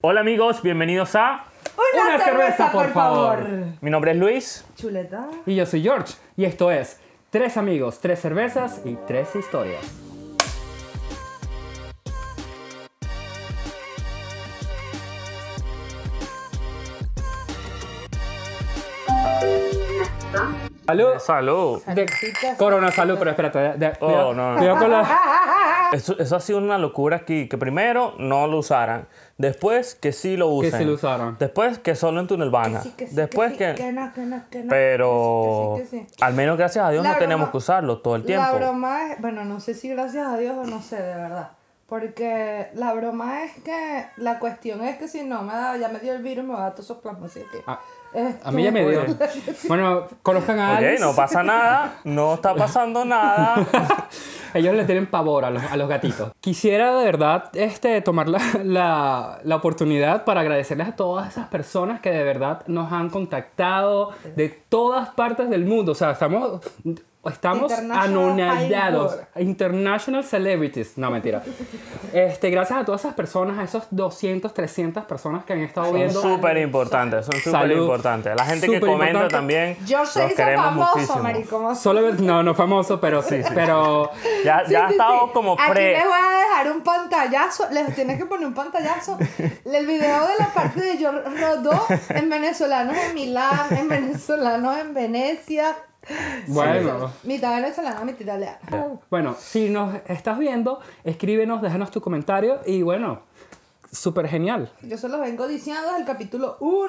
Hola amigos, bienvenidos a Una, Una cerveza, por favor. Mi nombre es Luis. Chuleta. Y yo soy George. Y esto es Tres amigos, tres cervezas y tres historias. Salud. Salud. De- Saludcita, corona salud, pero espérate. de- de- Oh, cuidado- no. cuidado con la- Eso, eso ha sido una locura aquí, que primero no lo usaran, después que sí lo Que usen. sí lo usaron. Después que solo en Tunelvana. Sí, que sí, después sí, que... que no, que no, que no, Pero que que que al menos gracias a Dios La no tenemos que usarlo todo el tiempo. La broma es, bueno, no sé si gracias a Dios o no sé, de verdad. Porque la broma es que la cuestión es que si no me da, ya me dio el virus, me va a dar todos esos plasmas. Así que, Ah, A mí ya me dio. Bueno, conozcan a Ok, Alice. no pasa nada, no está pasando nada. Ellos le tienen pavor a los, a los gatitos. Quisiera de verdad este, tomar la, la, la oportunidad para agradecerles a todas esas personas que de verdad nos han contactado de todas partes del mundo. O sea, estamos, estamos anonadados. International celebrities. No, mentira. Este, gracias a todas esas personas, a esos 200, 300 personas que han estado Son viendo. súper importantes, son súper Salud. importantes. La gente que Súper comenta importante. también, Yo los se hizo queremos famoso, muchísimo. marico. Solo, no, no famoso, pero sí, pero Ya, Sí, ya ha sí, estado sí. como Aquí pre... les voy a dejar un pantallazo. Les tienes que poner un pantallazo. El video de la parte de yo rodó en venezolanos en Milán, en venezolanos en Venecia. Bueno. Mitad venezolana, mitad italiana. Bueno, si nos estás viendo, escríbenos, déjanos tu comentario y bueno, súper genial. Yo se los vengo diciendo desde el capítulo 1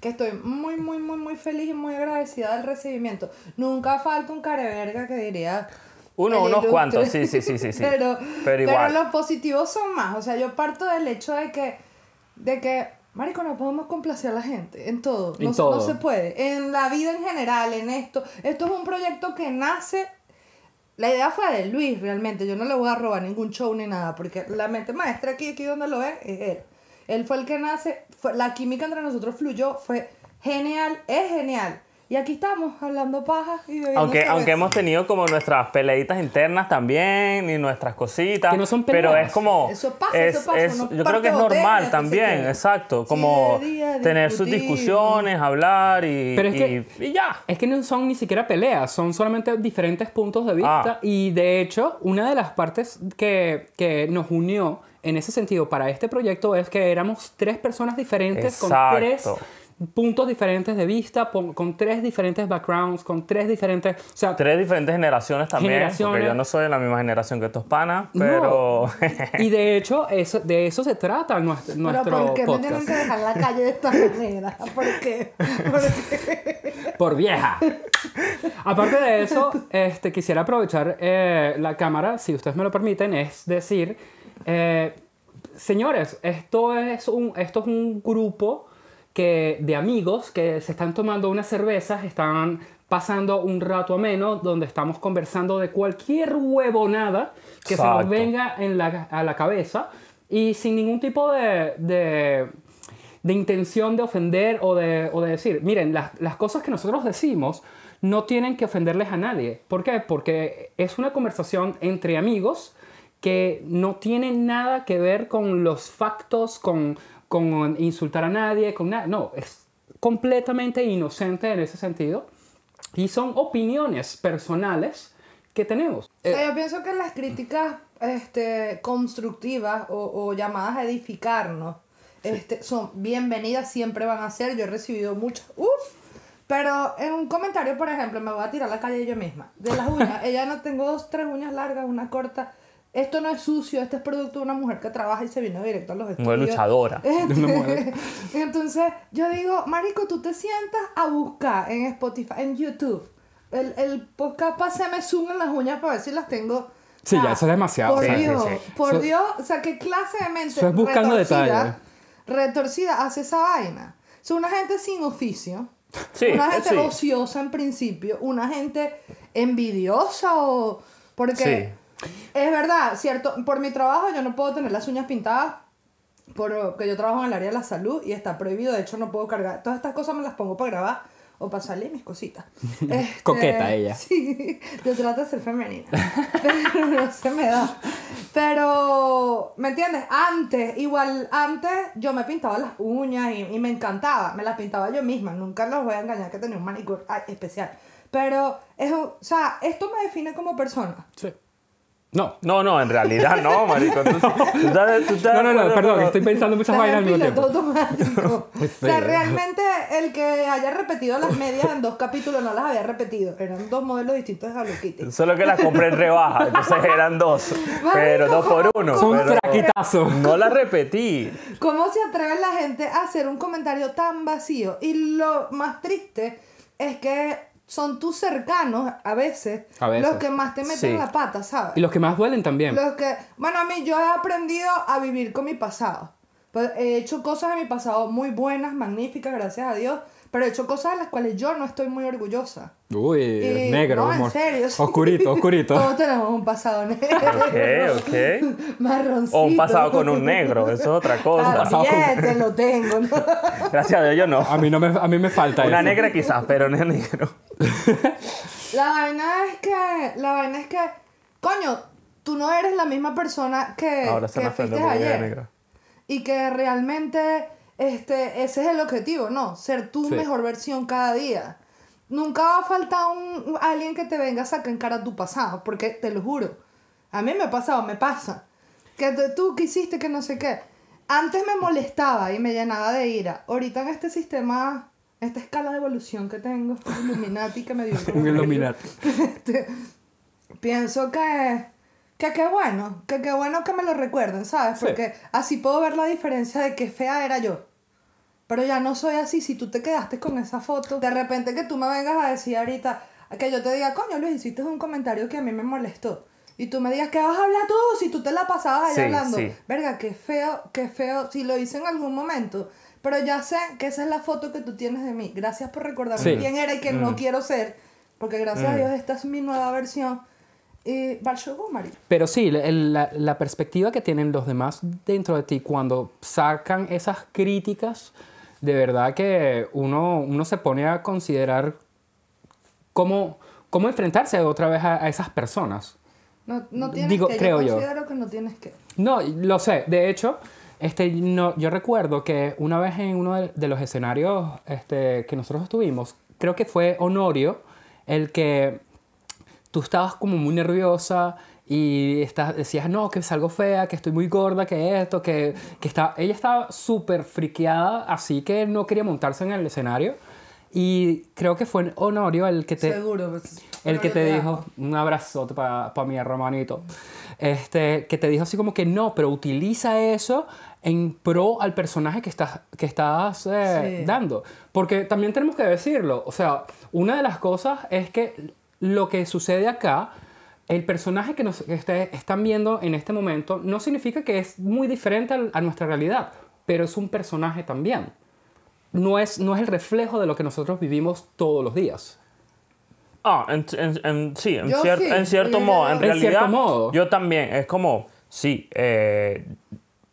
que estoy muy, muy, muy, muy feliz y muy agradecida del recibimiento. Nunca falta un careverga que diría. Uno, unos ilustre. cuantos, sí, sí, sí, sí, sí. Pero, Pero igual. los positivos son más. O sea, yo parto del hecho de que, de que, marico, no podemos complacer a la gente en todo. En no, todo. no se puede. En la vida en general, en esto. Esto es un proyecto que nace la idea fue de Luis, realmente. Yo no le voy a robar ningún show ni nada, porque la mente maestra aquí, aquí donde lo ven, es él. Él fue el que nace, fue, la química entre nosotros fluyó, fue genial, es genial. Y aquí estamos, hablando paja y Aunque, aunque hemos tenido como nuestras peleitas internas también y nuestras cositas. Que no son Pero es como. Eso pasa, es- eso pasa, es- yo creo que es normal también, exacto. Como día, tener sus discusiones, hablar y, Pero es que- y, y ya. Es que no son ni siquiera peleas, son solamente diferentes puntos de vista. Ah. Y de hecho, una de las partes que, que nos unió en ese sentido para este proyecto es que éramos tres personas diferentes con tres. Puntos diferentes de vista, con tres diferentes backgrounds, con tres diferentes... O sea, Tres diferentes generaciones también. Generaciones. Porque yo no soy de la misma generación que estos panas, no. pero. y de hecho, eso, de eso se trata nuestro, Pero nuestro ¿por qué me tienen podcast. que dejar la calle de esta manera? ¿Por qué? ¿Por qué? Por vieja. Aparte de eso, este, quisiera aprovechar eh, la cámara, si ustedes me lo permiten, es decir, eh, señores, esto es un, esto es un grupo que, de amigos que se están tomando unas cervezas, están pasando un rato ameno donde estamos conversando de cualquier huevonada que se nos venga en la, a la cabeza y sin ningún tipo de, de, de intención de ofender o de, o de decir, miren, las, las cosas que nosotros decimos no tienen que ofenderles a nadie. ¿Por qué? Porque es una conversación entre amigos que no tiene nada que ver con los factos, con, con insultar a nadie, con nada. No, es completamente inocente en ese sentido. Y son opiniones personales que tenemos. O sea, yo pienso que las críticas este, constructivas o, o llamadas a edificarnos este, son bienvenidas, siempre van a ser. Yo he recibido muchas. Uf. Pero en un comentario, por ejemplo, me voy a tirar a la calle yo misma. De las uñas, ella no tengo dos, tres uñas largas, una corta. Esto no es sucio, este es producto de una mujer que trabaja y se vino directo a los estudios. Muy luchadora. Este, Entonces, yo digo, Marico, tú te sientas a buscar en Spotify, en YouTube, el, el podcast Pásame Zoom en las uñas para ver si las tengo. Sí, Ah, ya, eso es demasiado, Por o Dios, sí, sí. por Dios, o sea, ¿qué clase de mente Eso es buscando retorcida, detalle. retorcida hace esa vaina? Es una gente sin oficio, Sí, una gente sí. ociosa en principio, una gente envidiosa o... Porque es verdad, cierto, por mi trabajo yo no puedo tener las uñas pintadas porque yo trabajo en el área de la salud y está prohibido, de hecho no puedo cargar, todas estas cosas me las pongo para grabar o para salir mis cositas. Este, Coqueta ella. Sí, yo trato de ser femenina, pero no se me da. Pero, ¿me entiendes? Antes, igual, antes yo me pintaba las uñas y, y me encantaba, me las pintaba yo misma, nunca los voy a engañar que tenía un manicure ay, especial. Pero, es, o sea, esto me define como persona. Sí. No. No, no, en realidad no, marico. Tú, tú estás- tú estás No, no, no, perdón, estoy pensando muchas vainas al en mismo tiempo. automático. o sea, realmente el que haya repetido las medias en dos capítulos no las había repetido. Eran dos modelos distintos de Hello Kitty. Solo que las compré en rebaja, entonces eran dos. Pero dos por uno. Son un pero fraquitazo. No las repetí. ¿Cómo se atreve la gente a hacer un comentario tan vacío? Y lo más triste es que son tus cercanos a veces, A veces. los que más te meten Sí. la pata, ¿sabes? Y los que más duelen también. Los que, bueno, a mí yo he aprendido a vivir con mi pasado. Pues, he hecho cosas en mi pasado muy buenas, magníficas, gracias a Dios, pero he hecho cosas de las cuales yo no estoy muy orgullosa. Uy, Y- negro, no, en serio. sí. Oscurito, oscurito. Todos tenemos un pasado negro. Ok, ok. Marroncito. O un pasado con un negro, eso es otra cosa. pasado con- También te lo tengo, ¿no? Gracias a Dios yo no. A mí, no me, a mí me falta Una eso. negra quizás, pero no negro. La vaina es que, la vaina es que, coño, tú no eres la misma persona que, Ahora se que me fuiste es ayer. negra. Y que realmente este, ese es el objetivo, ¿no? Ser tu Sí. mejor versión cada día. Nunca va a faltar un, alguien que te venga a sacar en cara tu pasado, porque te lo juro. A mí me ha pasado, me pasa. Que tú que hiciste que no sé qué. Antes me molestaba y me llenaba de ira. Ahorita en este sistema, esta escala de evolución que tengo, este Illuminati que me dio Un Illuminati. este, pienso que que qué bueno, que qué bueno que me lo recuerden, ¿sabes? Sí. Porque así puedo ver la diferencia de qué fea era yo. Pero ya no soy así, si tú te quedaste con esa foto, de repente que tú me vengas a decir ahorita, que yo te diga, coño Luis, hiciste un comentario que a mí me molestó. Y tú me digas, ¿qué vas a hablar tú? Si tú te la pasabas allá Sí, hablando. sí. Verga, qué feo, qué feo, si lo hice en algún momento. Pero ya sé que esa es la foto que tú tienes de mí. Gracias por recordarme Sí. quién era y quién Mm. no quiero ser. Porque gracias a Dios esta es mi nueva versión. Y Balshogu, Mari. Pero sí, la, la perspectiva que tienen los demás dentro de ti cuando sacan esas críticas, de verdad que uno, uno se pone a considerar cómo, cómo enfrentarse otra vez a, a esas personas. No, no tienes Digo, que, creo yo. yo considero que no tienes que. No, lo sé. De hecho, este, no, yo recuerdo que una vez en uno de, de los escenarios este, que nosotros estuvimos, creo que fue Honorio el que tú estabas como muy nerviosa y estás, decías, no, que salgo fea, que estoy muy gorda, que esto, que, que está... Ella estaba súper friqueada, así que no quería montarse en el escenario. Y creo que fue Honorio el que te, Seguro. pues, el que te dijo, un abrazote para mi hermanito, este, que te dijo así como que no, pero utiliza eso en pro al personaje que estás, que estás eh, Sí. dando. Porque también tenemos que decirlo, o sea, una de las cosas es que lo que sucede acá, el personaje que nos que están viendo en este momento, no significa que es muy diferente a nuestra realidad, pero es un personaje también. No es, no es el reflejo de lo que nosotros vivimos todos los días. Ah, en, en- en- sí, en, Yo cier- sí, en cierto yo- modo. En, En realidad, cierto modo. yo también. Es como, sí, eh,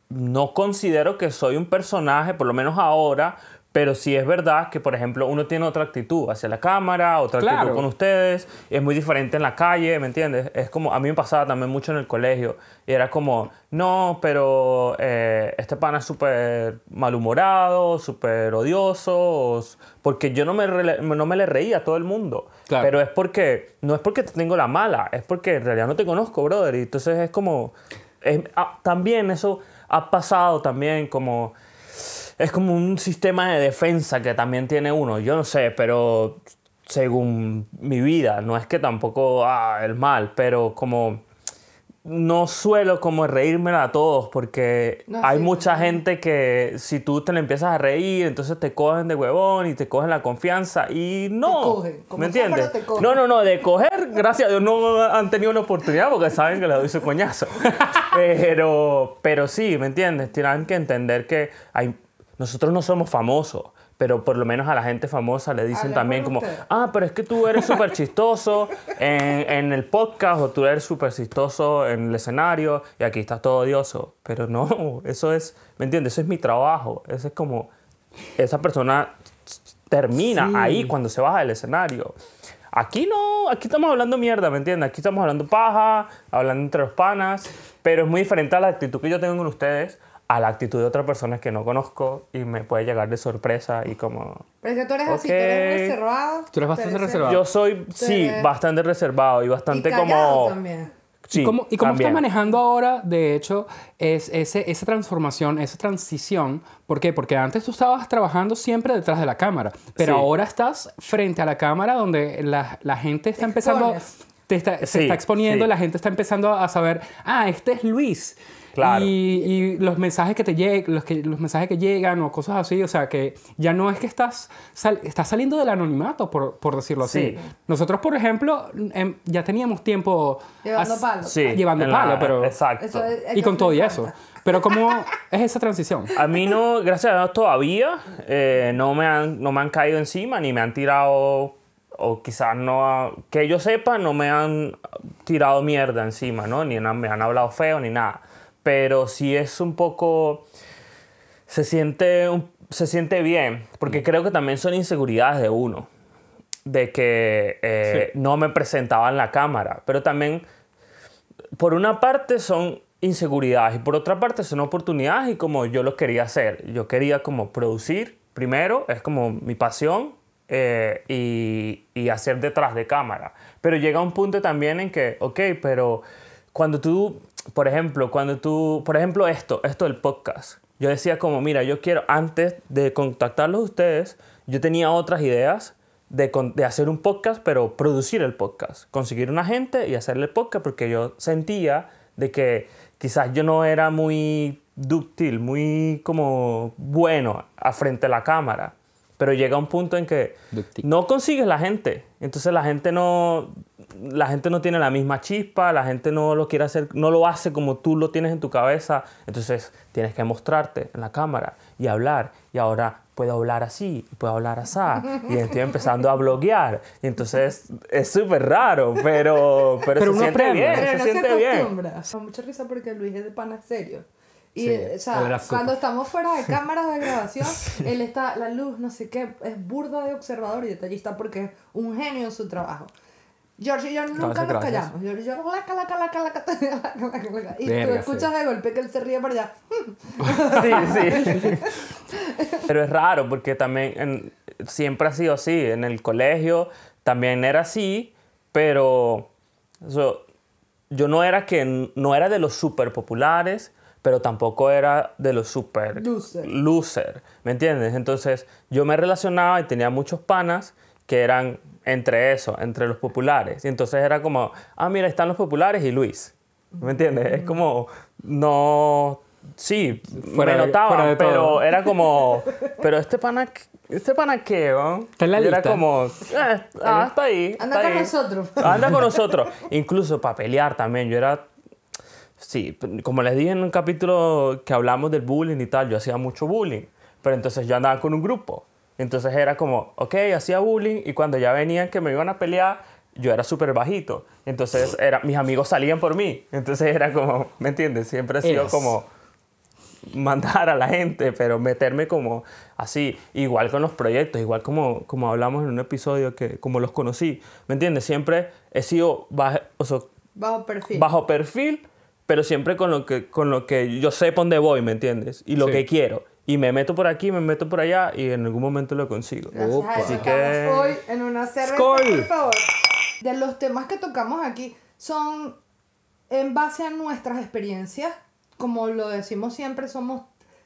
no considero que soy un personaje, por lo menos ahora, pero sí es verdad que, por ejemplo, uno tiene otra actitud hacia la cámara, otra Claro. actitud con ustedes, es muy diferente en la calle, ¿me entiendes? Es como, a mí me pasaba también mucho en el colegio, y era como, no, pero eh, este pana es súper malhumorado, súper odioso, porque yo no me, no me le reía a todo el mundo. Claro. Pero es porque, no es porque te tengo la mala, es porque en realidad no te conozco, brother. Y entonces es como, es- ah, también eso ha pasado también como, es como un sistema de defensa que también tiene uno. Yo no sé, pero según mi vida, no es que tampoco, ah, el mal, pero como no suelo como reírme a todos porque No, hay sí, mucha sí. gente que si tú te le empiezas a reír, entonces te cogen de huevón y te cogen la confianza y no. cogen, como ¿Me entiendes? te cogen. No, no, no, de coger, gracias a Dios no han tenido una oportunidad porque saben que les doy su coñazo. pero, pero sí, ¿me entiendes? Tienen que entender que hay, nosotros no somos famosos. Pero por lo menos a la gente famosa le dicen también como, ustedes. ah, pero es que tú eres súper chistoso en, en el podcast o tú eres súper chistoso en el escenario y aquí estás todo odioso. Pero no, eso es, ¿me entiendes? Eso es mi trabajo. Eso es como, esa persona termina Sí. ahí cuando se baja del escenario. Aquí no, aquí estamos hablando mierda, ¿me entiendes? Aquí estamos hablando paja, hablando entre los panas, pero es muy diferente a la actitud que yo tengo con ustedes a la actitud de otras personas que no conozco y me puede llegar de sorpresa y como... Pero es que tú eres así, tú eres Ok. reservado. Tú eres bastante reservado. Yo soy, sí, eres- bastante reservado y Y bastante callado como... también. Sí, ¿Y cómo, y cómo estás también. manejando ahora, de hecho, es ese, esa transformación, esa transición? ¿Por qué? Porque antes tú estabas trabajando siempre detrás de la cámara, pero Sí. ahora estás frente a la cámara donde la, la gente está empezando, expones. te está, se Sí, está exponiendo, sí. la gente está empezando a saber, ah, este es Luis. Claro. Y, y los mensajes que te llegan, los, que, los mensajes que llegan o cosas así, o sea, que ya no es que estás, sal- estás saliendo del anonimato, por, por decirlo así. Sí. Nosotros, por ejemplo, em, ya teníamos tiempo... Llevando as- palo. Sí, llevando la- palo, pero... Exacto. Eso es- Y eso con todo y eso. Pero ¿cómo es esa transición? A mí no, gracias a Dios todavía, eh, no, me han, no me han caído encima ni me han tirado, o quizás no, que yo sepa, no me han tirado mierda encima, ¿no? Ni me han hablado feo ni nada. Pero sí es un poco, se siente, se siente bien, porque creo que también son inseguridades de uno, de que eh, no me presentaba en la cámara, pero también por una parte son inseguridades y por otra parte son oportunidades y como yo lo quería hacer. Yo quería como producir primero, es como mi pasión eh, y, y hacer detrás de cámara. Pero llega un punto también en que, ok, pero cuando tú, por ejemplo, cuando tú, por ejemplo esto, esto del podcast, yo decía como, mira, yo quiero, antes de contactarlos a ustedes, yo tenía otras ideas de, de hacer un podcast, pero producir el podcast. Conseguir una gente y hacerle el podcast porque yo sentía de que quizás yo no era muy dúctil, muy como bueno a frente a la cámara. Pero llega un punto en que no consigues la gente. Entonces la gente no, la gente no tiene la misma chispa, la gente no lo quiere hacer, no lo hace como tú lo tienes en tu cabeza. Entonces tienes que mostrarte en la cámara y hablar. Y ahora puedo hablar así, y puedo hablar así. Y estoy empezando a bloguear. Y entonces es súper raro, pero, pero, Pero se siente bien, Pero se no siente se bien. Me da mucha risa porque Luis es de pana serio. Y, sí, o sea, cuando estamos fuera de cámaras de grabación, sí. él está, la luz, no sé qué, es burda de observador y detallista porque es un genio en su trabajo. George y yo nunca nos callamos. George y yo, laca, laca, laca, laca, laca, laca, Y Verga, tú escuchas sí. de golpe que él se ríe para allá. sí, sí. Pero es raro porque también en, siempre ha sido así. En el colegio también era así, pero so, yo no era, que, no era de los súper populares pero tampoco era de los super Loser. loser, ¿me entiendes? Entonces yo me relacionaba y tenía muchos panas que eran entre eso, entre los populares. Y entonces era como, ah, mira, están los populares y Luis. ¿Me entiendes? Es como, no, sí, Fuera me notaban, pero todo. era como, pero este pana, ¿este pana qué, ¿no? Está en la Y era lista. como, eh, ah, está ahí. Anda está con ahí. nosotros. Anda con nosotros. Incluso para pelear también. Yo era. Sí, como les dije en un capítulo que hablamos del bullying y tal, yo hacía mucho bullying. Pero entonces yo andaba con un grupo. Entonces era como, ok, hacía bullying y cuando ya venían que me iban a pelear, yo era súper bajito. Entonces era, mis amigos salían por mí. Entonces era como, ¿me entiendes? Siempre he sido como mandar a la gente, pero meterme como así, igual con los proyectos, igual como, como hablamos en un episodio que como los conocí, ¿me entiendes? Siempre he sido bajo, o sea, Bajo perfil. bajo perfil, pero siempre con lo que, con lo que yo sé por dónde voy, ¿me entiendes? Y lo Sí. que quiero. Y me meto por aquí, me meto por allá y en algún momento lo consigo. Opa. Así que- hoy en una cerveza, ¡Skol! por favor. De los temas que tocamos aquí son en base a nuestras experiencias, como lo decimos siempre, somos,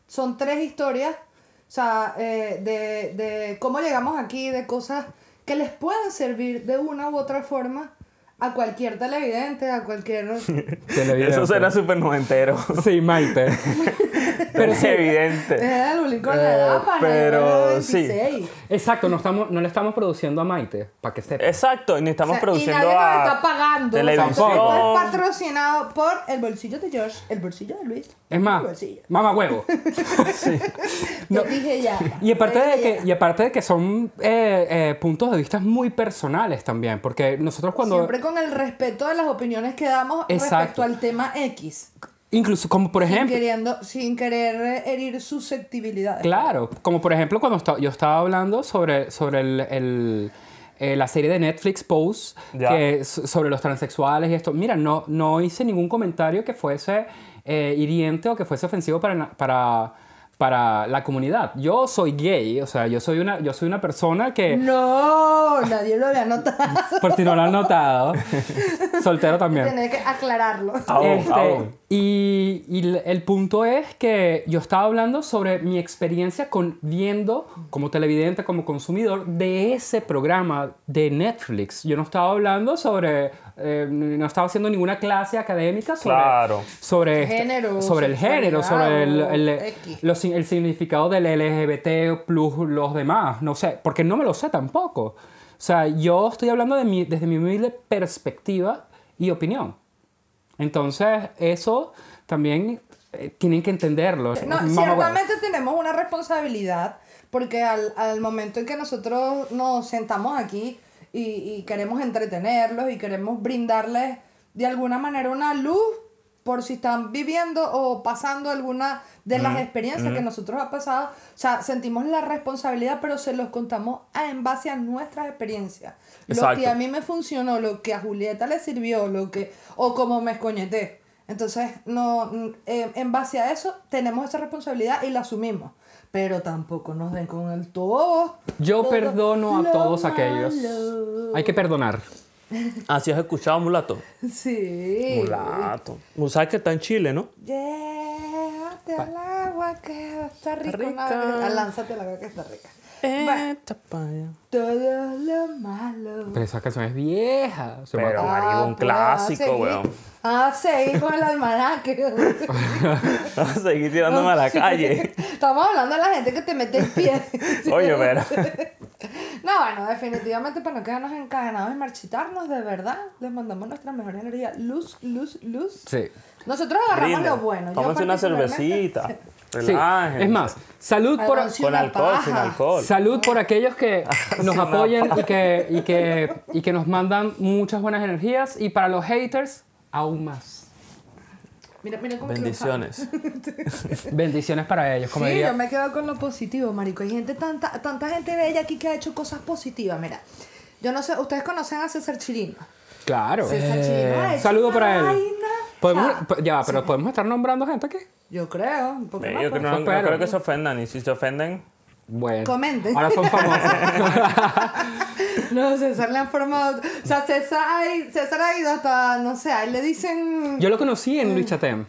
son tres historias, o sea, eh, de, de cómo llegamos aquí, de cosas que les pueden servir de una u otra forma a cualquier televidente, a cualquier... Televidente. Eso será súper noventero. Sí, Maite. pero es evidente. Eh, el con la edad, Eh, pero yo sí. 26. Exacto, no, estamos, no le estamos produciendo a Maite, para que sepa. Exacto, y ni estamos O sea, produciendo y nadie a nos está pagando. televisión. O sea, esto es patrocinado por el bolsillo de George, el bolsillo de Luis. Es más, mamá huevo. Lo dije ya. Y aparte, de que, ya. y aparte de que son eh, eh, puntos de vista muy personales también, porque nosotros cuando... Siempre con el respeto de las opiniones que damos Exacto. respecto al tema X. Incluso, como por sin, ejemplo... queriendo, sin querer herir susceptibilidades. Claro, como por ejemplo cuando yo estaba hablando sobre, sobre el, el, eh, la serie de Netflix Pose, Ya. que, es sobre los transexuales y esto. Mira, no, no hice ningún comentario que fuese eh, hiriente o que fuese ofensivo para, na- para, para la comunidad. Yo soy gay, o sea, yo soy una, yo soy una persona que... No, nadie lo había notado. Por si no lo han notado, soltero también. Tenés que aclararlo. Aún, Este, aún. Y, y el punto es que yo estaba hablando sobre mi experiencia con viendo como televidente, como consumidor de ese programa de Netflix. Yo no estaba hablando sobre, eh, no estaba haciendo ninguna clase académica sobre, Claro. sobre, este- Género, sobre el género, sobre el, el, los el significado del LGBT plus los demás. No sé, porque no me lo sé tampoco. O sea, yo estoy hablando de mi, desde mi humilde perspectiva y opinión. Entonces, eso también eh, tienen que entenderlo. No, ciertamente tenemos una responsabilidad porque al, al momento en que nosotros nos sentamos aquí y, y queremos entretenerlos y queremos brindarles de alguna manera una luz por si están viviendo o pasando alguna de las experiencias que nosotros ha pasado, o sea, sentimos la responsabilidad, pero se los contamos a- en base a nuestras experiencias. Lo que a mí me funcionó, lo que a Julieta le sirvió, lo que o como me escoñeté. Entonces, no, eh, en base a eso, tenemos esa responsabilidad y la asumimos. Pero tampoco nos den con el todo. Yo todo perdono a todos aquellos. Hay que perdonar. Ah, ¿sí has escuchado mulato? Sí. Mulato. ¿Sabes que está en Chile, no? Llévate al agua que está rico. rica. no, ah, lánzate al agua que está rica. Todo lo malo. Pero esa canción es vieja. Se Pero- llama- marico, un pues, clásico, a seguir- weón. A seguir con el almanaque. Vas a seguir tirándome a la calle. Estamos hablando de la gente que te mete el pie. Oye, pero. No, bueno, definitivamente para no quedarnos encadenados y marchitarnos, de verdad, les mandamos nuestra mejor energía. Luz, luz, luz. Sí. Nosotros agarramos Brinda. lo bueno. Yo Tómense una particularmente- cervecita. Sí. Es más, salud por. Con alcohol, sin alcohol. salud por aquellos que nos apoyan y que, y, que, y que nos mandan muchas buenas energías. Y para los haters, aún más. Mira, mira cómo Bendiciones. Bendiciones para ellos. Como Sí, diría- yo me quedo con lo positivo, marico. Hay gente, tanta, tanta gente bella aquí que ha hecho cosas positivas. Mira, yo no sé, ustedes conocen a César Chirino. Claro. César Chirino ha hecho Saludo para él. vaina. Podemos, O sea, po- ya, va, pero podemos estar nombrando gente aquí. Yo creo, Eh, Yo pues. creo, no, no Espero. creo que se ofendan. Y si se ofenden, Bueno. Comenten. Ahora son famosos. No, César le han formado. O sea, César, ha- César ha ido hasta, no sé, a él le dicen. Yo lo conocí en Luis Chatem.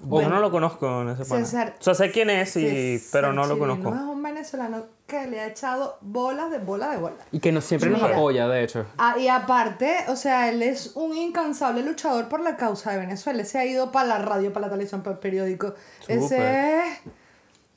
yo no lo conozco en ese pana. César- O sea, sé quién es, y, César pero no lo Chirino conozco. Es un venezolano que le ha echado bolas de bola de bola. Y que nos, siempre nos Mira. apoya, de hecho. Ah, y aparte, o sea, él es un incansable luchador por la causa de Venezuela. Se ha ido para la radio, para la televisión, para el periódico. Ese es.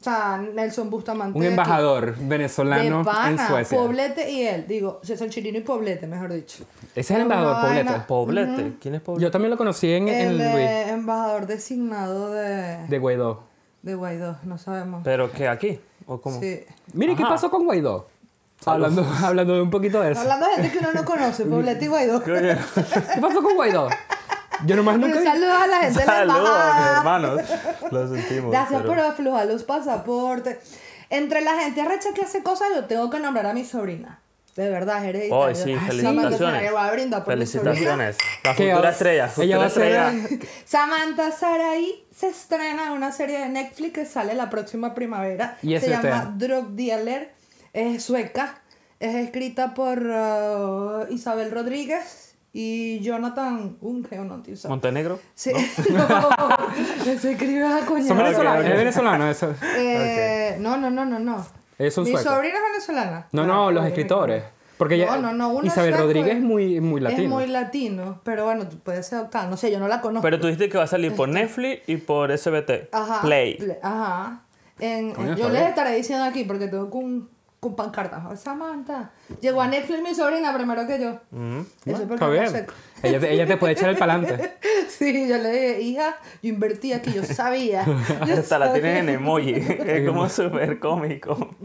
O sea, Nelson Bustamante. Un aquí. embajador De venezolano pana, en Suecia. Poblete y él. Digo, César Chirino y Poblete, mejor dicho. Ese es el embajador, vaina- Poblete. Poblete. ¿Quién es Poblete? Yo también lo conocí en, el el Luis. eh, embajador designado de, De Guaidó. de Guaidó, no sabemos. ¿Pero qué? ¿Aquí? ¿O cómo? Sí. Mire, ¿qué pasó con Guaidó? Hablando, hablando de un poquito de eso. Hablando de gente que uno no conoce, Poblete y Guaidó. ¿Qué pasó con Guaidó? Yo nomás nunca Un vi- saludo a la gente de la Saludos, mis embajada. hermanos. Lo sentimos. Gracias pero- por aflojar los pasaportes. Entre la gente arrecha que hace cosas, yo tengo que nombrar a mi sobrina. De verdad, es hereditario. Ay, sí, Samantha felicitaciones. Saray, voy a brindar por. Felicitaciones. La futura estrella. ella va a futura ser- estrella. Samantha Sarai se estrena en una serie de Netflix que sale la próxima primavera. Y se llama Drug Dealer. Es sueca. Es escrita por uh, Isabel Rodríguez y Jonathan Unge, ¿o no? Montenegro. Sí, no, se escribe a coñazo. Son venezolanos. Es venezolano eso. Eh, No, no, no, no, no. Es un Mi sueco. sobrina es venezolana. No, no, los escritores. Porque No, ya- no, no, uno Isabel Rodríguez es- es muy, muy latino. Es muy latino, pero bueno, tú puedes ser adoptada. No sé, yo no la conozco. Pero tú dijiste que va a salir por Netflix y por SBT. Ajá. Play. Ple- Ajá. En, Coño, yo les estaré diciendo aquí porque tengo con, con pancartas. Oh, Samantha. Llegó a Netflix mi sobrina primero que yo. Mm. Eso es porque no bien. sé. Ella te, ella te puede echar el palante. Sí, yo le dije, hija, yo invertí aquí, yo sabía. Yo Hasta la tienes en emoji. Es como súper cómico.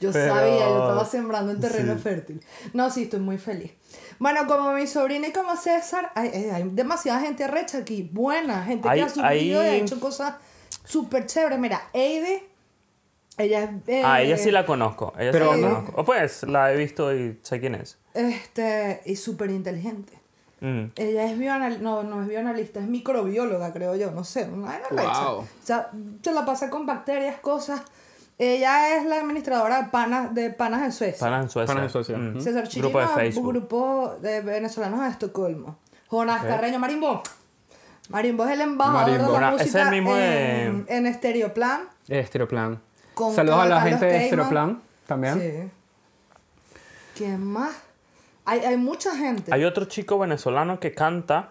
Yo Pero- sabía, yo estaba sembrando en terreno fértil. No, sí, estoy muy feliz. Bueno, como mi sobrina y como César, hay, hay- hay demasiada gente arrecha aquí. Buena, gente Hay- que ha surgido y ha hecho cosas súper chéveres. Mira, Eide, ella es... eh, Ah, ella sí la conozco. Ella Pero sí la no- conozco. O pues, la he visto y sé quién es. Este, y súper inteligente. Mm. Ella es bioanalista, no, no es bioanalista, es microbióloga, creo yo, no sé, una. Wow. O sea, se la pasa con bacterias, cosas. Ella es la administradora de panas, de panas en Suecia. Panas en Suecia. Panas en Suecia. Mm. César Chirino, Grupo de Facebook. grupo de venezolanos de Estocolmo. Jonás Ok. Carreño Marimbo. Marimbo es el embajador Marimbo. de la música es el mismo de- en, en Estereoplan. Estereoplan. Con Saludos a la Carlos gente de Cayman. Estereoplan también. Sí. ¿Quién más? Hay, hay mucha gente. Hay otro chico venezolano que canta,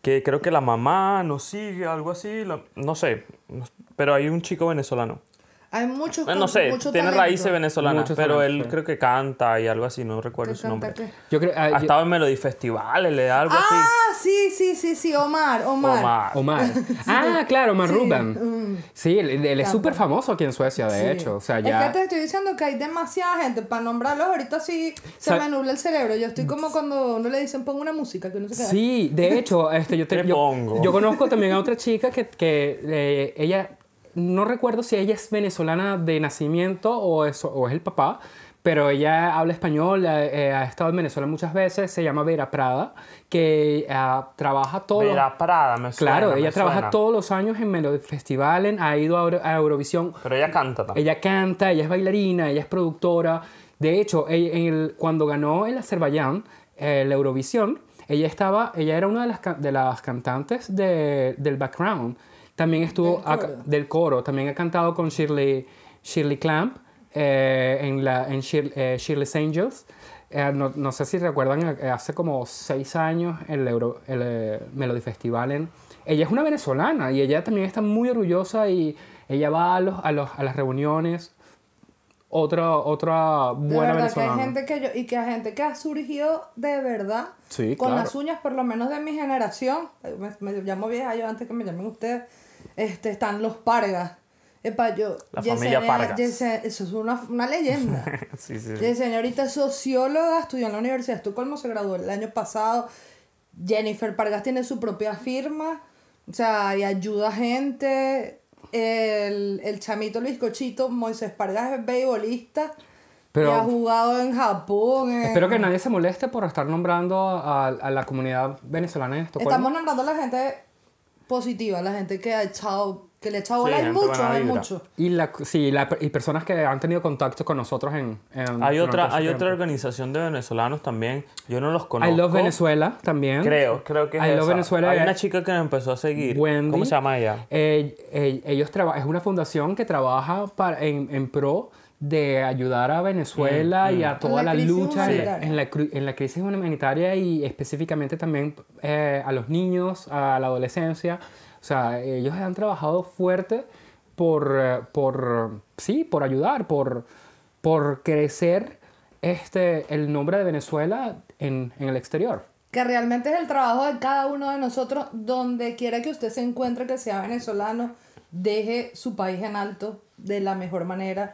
que creo que la mamá nos sigue, algo así, no sé, pero hay un chico venezolano. Hay muchos No sé, mucho tiene talento. raíces venezolanas, pero él sí. creo que canta y algo así, no recuerdo ¿Te su nombre. canta qué? Yo creo. ah, Ha yo- estado en Melody Festivales, le da algo Ah, sí, sí, sí, sí, Omar, Omar. así. Omar. Omar. Ah, claro, Omar Sí, Ruben. mm. Sí, él, él es súper famoso aquí en Suecia, de Sí. hecho. O sea, Es ya. que te estoy diciendo que hay demasiada gente para nombrarlos. Ahorita sí se Sa- me nubla el cerebro. Yo estoy como cuando uno le dicen pongo una música que uno se queda. Sí, de hecho, este, yo, te- ¿Qué yo, pongo? yo conozco también a otra chica que, que eh, ella, no recuerdo si ella es venezolana de nacimiento o es, o es el papá, pero ella habla español, eh, eh, ha estado en Venezuela muchas veces, se llama Vera Prada, que ah, trabaja todo... Vera Prada, me suena. Claro, ella trabaja suena. todos los años en Melody Festivalen, ha ido a, Euro- a Eurovisión Pero ella canta también. ella canta, ella es bailarina, ella es productora. De hecho, en el- cuando ganó el Azerbaiyán, eh, la Eurovisión, ella estaba, ella era una de las, de las cantantes de- del background. También estuvo Del a- coro. del coro. También ha cantado con Shirley, Shirley Clamp eh, en, la, en Shir- eh, Shirley's Angels. Eh, no, no sé si recuerdan, eh, hace como seis años el, Euro, el eh, Melody Festival. En, ella es una venezolana y ella también está muy orgullosa y ella va a, los, a, los, a las reuniones. Otra, otra De buena verdad que hay venezolana. gente que yo, y que hay gente que ha surgido de verdad Sí, con claro. las uñas, por lo menos de mi generación. eh, Me, me llamo vieja yo antes que me llamen ustedes. Este, están los Pargas. Epa, yo, La familia Yesenia- Pargas. Eso es una, una leyenda. sí, sí, sí. Yesenia ahorita es socióloga, estudió en la Universidad de Estocolmo, se graduó el año pasado. Jennifer Pargas tiene su propia firma, o sea, y ayuda a gente. El, el chamito Luis Cochito, Moisés Pargas es beisbolista. Pero- y ha jugado en Japón. en- Espero que nadie se moleste por estar nombrando a, a la comunidad venezolana en Estocolmo. Estamos nombrando a la gente positiva, la gente que ha echado, que le ha echado Sí, bola. Hay gente mucho, buena hay vibra. mucho. Y, la, sí, la- y personas que han tenido contacto con nosotros en... en- Hay otra, hay otra organización de venezolanos también. Yo no los conozco. I Love Venezuela también. Creo, creo que es I Love esa. Venezuela. Hay una chica que me empezó a seguir. Wendy. ¿Cómo se llama ella? Eh, eh, ellos traba- es una fundación que trabaja para, en, en pro de ayudar a Venezuela y a toda la la, lucha en la, en la crisis humanitaria y específicamente también eh, a los niños, a la adolescencia. O sea, ellos han trabajado fuerte por, eh, por sí, por ayudar, por, por crecer este, el nombre de Venezuela en, en el exterior. Que realmente es el trabajo de cada uno de nosotros, donde quiera que usted se encuentre, que sea venezolano, deje su país en alto de la mejor manera,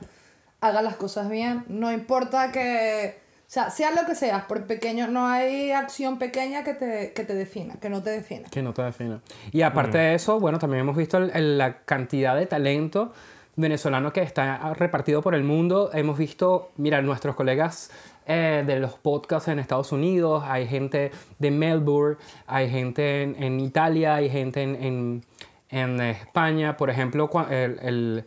haga las cosas bien, no importa que, o sea, sea lo que seas, por pequeño, no hay acción pequeña que te, que te defina, que no te defina. Que no te define. Y aparte de eso, bueno, también hemos visto el- el- la cantidad de talento venezolano que está repartido por el mundo. Hemos visto, mira, nuestros colegas eh, de los podcasts en Estados Unidos, hay gente de Melbourne, hay gente en, en Italia, hay gente en, en, en España. Por ejemplo, el,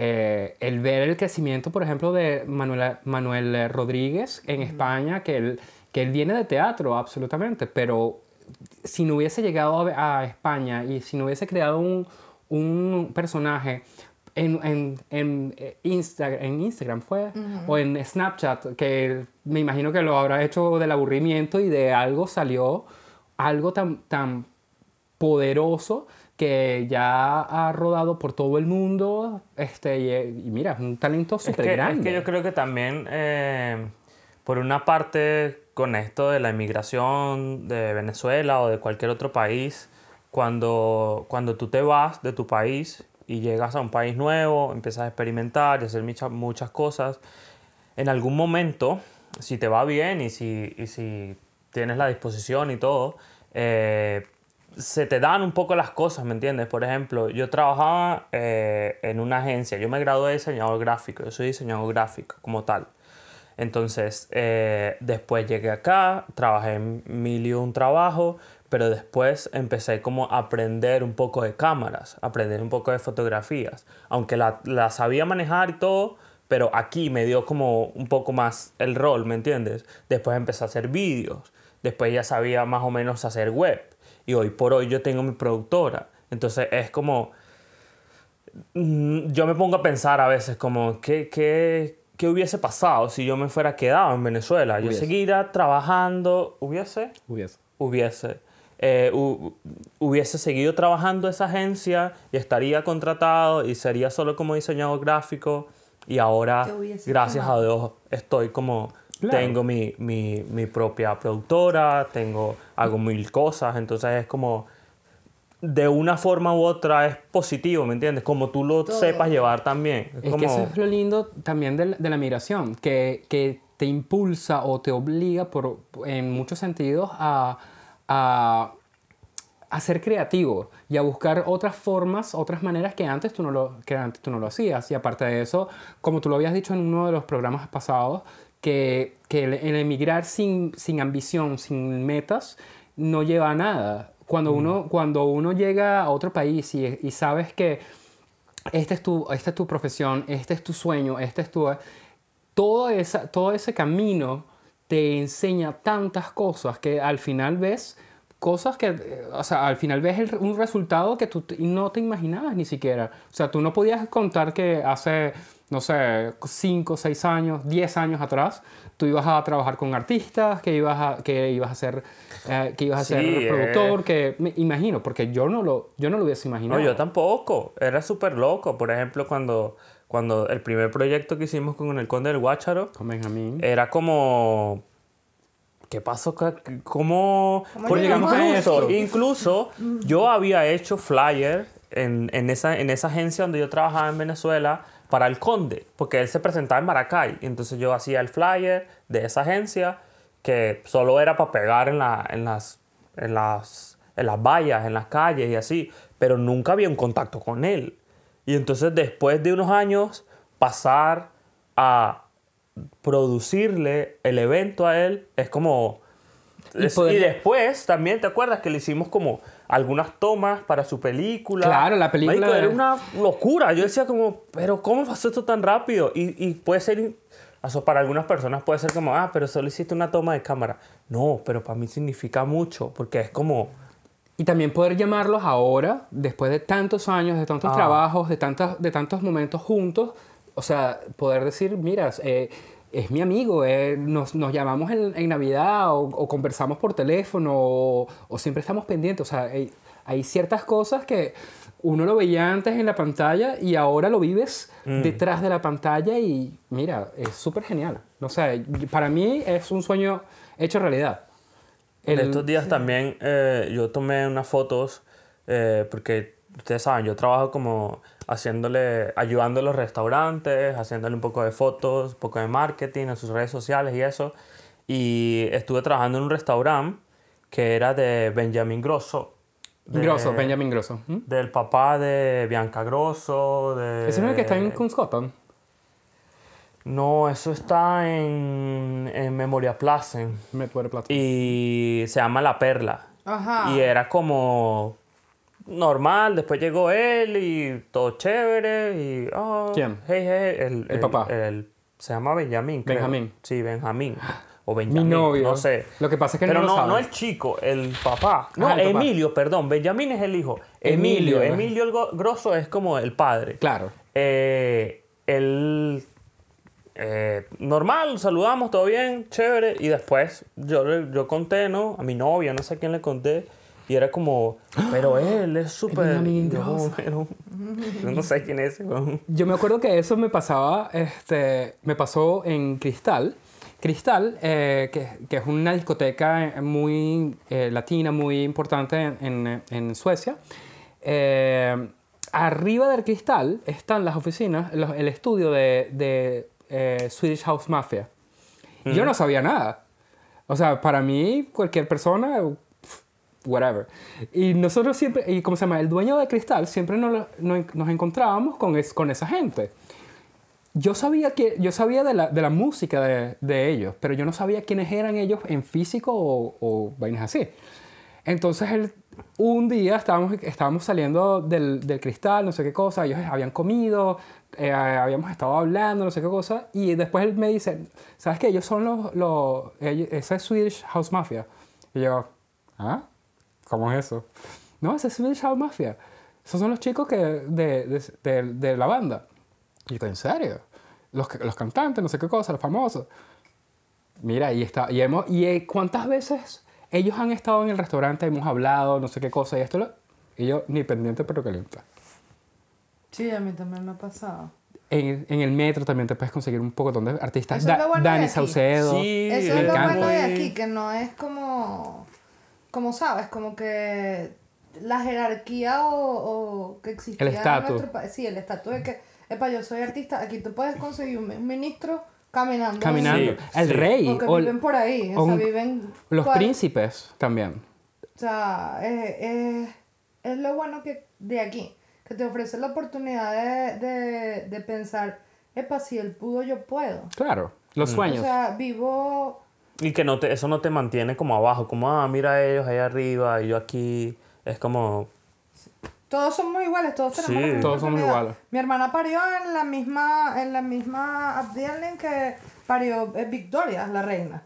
eh, el ver el crecimiento, por ejemplo, de Manuel, Manuel Rodríguez en España, que él, que él viene de teatro, absolutamente, pero si no hubiese llegado a, a España y si no hubiese creado un, un personaje en, en, en, eh, Insta- en Instagram fue, o en Snapchat, que me imagino que lo habrá hecho del aburrimiento y de algo salió algo tan, tan poderoso que ya ha rodado por todo el mundo este, y, y mira, es un talento Es súper que, es grande. que yo creo que también, eh, por una parte, con esto de la inmigración de Venezuela o de cualquier otro país, cuando, cuando tú te vas de tu país y llegas a un país nuevo, empiezas a experimentar y hacer muchas, muchas cosas, en algún momento, si te va bien y si, y si tienes la disposición y todo, eh, se te dan un poco las cosas, ¿me entiendes? Por ejemplo, yo trabajaba eh, en una agencia, yo me gradué de diseñador gráfico, yo soy diseñador gráfico como tal. Entonces, eh, después llegué acá, trabajé en mil un trabajo, pero después empecé como a aprender un poco de cámaras, aprender un poco de fotografías, aunque la, la sabía manejar y todo, pero aquí me dio como un poco más el rol, ¿me entiendes? Después empecé a hacer vídeos, después ya sabía más o menos hacer web, y hoy por hoy yo tengo mi productora, entonces es como, mm, yo me pongo a pensar a veces como, ¿qué, qué, qué hubiese pasado si yo me fuera quedado en Venezuela? Yo seguiría trabajando, ¿hubiese? Hubiese. hubiese, eh, hu- hubiese seguido trabajando esa agencia y estaría contratado y sería solo como diseñador gráfico y ahora, gracias a. Dios, estoy como, Claro. tengo mi, mi, mi propia productora, tengo, hago mil cosas, entonces es como, de una forma u otra es positivo, ¿me entiendes? Como tú lo Todo. sepas llevar también. Es, Es como, que eso es lo lindo también de, la- de la migración, que, que te impulsa o te obliga por, en muchos sentidos a, a, a ser creativo y a buscar otras formas, otras maneras que antes, tú no lo, que antes tú no lo hacías. Y aparte de eso, como tú lo habías dicho en uno de los programas pasados, que, que el, el emigrar sin, sin ambición, sin metas, no lleva a nada. Cuando, uno, cuando uno llega a otro país y, y sabes que esta es, tu, esta es tu profesión, este es tu sueño, este es tu... Todo, esa, todo ese camino te enseña tantas cosas que al final ves cosas que, o sea, al final ves el- un resultado que tú no te imaginabas ni siquiera. O sea, tú no podías contar que hace, no sé, 5, 6 años, 10 años atrás, tú ibas a trabajar con artistas, que ibas a, que ibas a ser, eh, que ibas a Sí, ser eh. productor, que me imagino, porque yo no lo, yo no lo hubiese imaginado. No, yo tampoco. Era súper loco. Por ejemplo, cuando, cuando el primer proyecto que hicimos con el Conde del Guácharo, Con Benjamín. era como ¿qué pasó? ¿Cómo, ¿Cómo llegamos a incluso, esto? incluso yo había hecho flyer en, en, esa, en esa agencia donde yo trabajaba en Venezuela para el Conde, porque él se presentaba en Maracay. Entonces yo hacía el flyer de esa agencia que solo era para pegar en, la, en, las, en, las, en las vallas, en las calles y así, pero nunca había un contacto con él. Y entonces después de unos años pasar a producirle el evento a él es como... Y es- Y, después también, ¿te acuerdas que le hicimos como algunas tomas para su película? Claro, la película Marico, era una locura. Yo decía como, pero ¿cómo pasó esto tan rápido? Y, y puede ser... o sea, para algunas personas puede ser como, ah, pero solo hiciste una toma de cámara. No, pero para mí significa mucho, porque es como... Y también poder llamarlos ahora, después de tantos años, de tantos Ah. trabajos, de, tantos, de tantos momentos juntos, o sea, poder decir, mira, eh, es mi amigo, eh, nos, nos llamamos en, en Navidad o, o conversamos por teléfono o, o siempre estamos pendientes. O sea, hay, hay ciertas cosas que uno lo veía antes en la pantalla y ahora lo vives Mm. detrás de la pantalla y mira, es súper genial. O sea, para mí es un sueño hecho realidad. En estos días también eh, yo tomé unas fotos eh, porque ustedes saben, yo trabajo como haciéndole, ayudando a los restaurantes, haciéndole un poco de fotos, un poco de marketing en sus redes sociales y eso. Y estuve trabajando en un restaurante que era de Benjamin Grosso. de- Grosso, Benjamin Grosso. ¿Mm? Del papá de Bianca Grosso. De, ¿Ese no es el que está en Kunskoppen? No, eso está en, en Memoria Placen. Medware Plaza. y se llama La Perla. Ajá. Y era como normal, después llegó él y todo chévere y... ah, ¿Quién? hey, hey, el, El papá. el- se llama Benjamín. creo. Benjamín. Sí, Benjamín. O Mi Benjamín. novio. No sé. Lo que pasa es que Pero no lo no, sabe. no el chico, el papá. No, el papá. Emilio, perdón. Benjamín es el hijo. Emilio. Emilio. Emilio el Grosso es como el padre. Claro. Eh, él, eh, normal, saludamos, todo bien, chévere. Y después yo, le- yo conté, ¿no? A mi novia, no sé a quién le conté. Y era como, pero él es súper... Grosso. pero- yo no sé quién es. weón. Yo me acuerdo que eso me pasaba, este, me pasó en Cristal. Cristal, eh, que, que es una discoteca muy eh, latina, muy importante en, en- Suecia. Eh, arriba del Cristal están las oficinas, los- el estudio de, de eh, Swedish House Mafia. Y Yo no sabía nada. O sea, para mí, cualquier persona, whatever. Y nosotros siempre, y ¿cómo se llama? El dueño de Cristal, siempre nos, nos, nos encontrábamos con, es- con esa gente. Yo sabía, que, yo sabía de, la, de la música de, de ellos, pero yo no sabía quiénes eran ellos en físico o, o vainas así. Entonces, él, un día estábamos, estábamos saliendo del, del cristal, no sé qué cosa, ellos habían comido, eh, habíamos estado hablando, no sé qué cosa, y después él me dice, ¿sabes qué? Ellos son los, los ese es Swedish House Mafia. Y yo, ¿ah? ¿Cómo es eso? No, ese es Swedish House Mafia. Esos son los chicos que, de, de, de- de la banda. Y yo, ¿en serio? Los, que- los cantantes, no sé qué cosa, los famosos. Mira, y, está, y, hemos, y eh, cuántas veces ellos han estado en el restaurante, hemos hablado, no sé qué cosa, y esto, lo- y yo ni pendiente pero caliente. Sí, a mí también me ha pasado. En, en el metro también te puedes conseguir un poco de artistas. Eso es Da- lo bueno de Dani aquí. Saucedo. Sí, Eso me es lo encanta. bueno de aquí, que no es como, como sabes, como que la jerarquía o, o que existía El en estatus. nuestro país. Sí, el estatus de que, epa, yo soy artista, aquí tú puedes conseguir un ministro caminando. Caminando. Sí, el sí. rey. Porque o el- viven por ahí, o o sea, viven... los cual- príncipes también. O sea, eh, eh, es lo bueno que de aquí, que te ofrece la oportunidad de, de, de pensar, epa, si él pudo, yo puedo. Claro. Los sueños. O sea, vivo... Y que no te, eso no te mantiene como abajo, como, ah, mira ellos ahí arriba y yo aquí. Es como, Todos somos iguales, todos tenemos Sí. la misma Todos somos iguales. Mi hermana parió en la misma, en la misma Abdielin que parió eh, Victoria, la reina.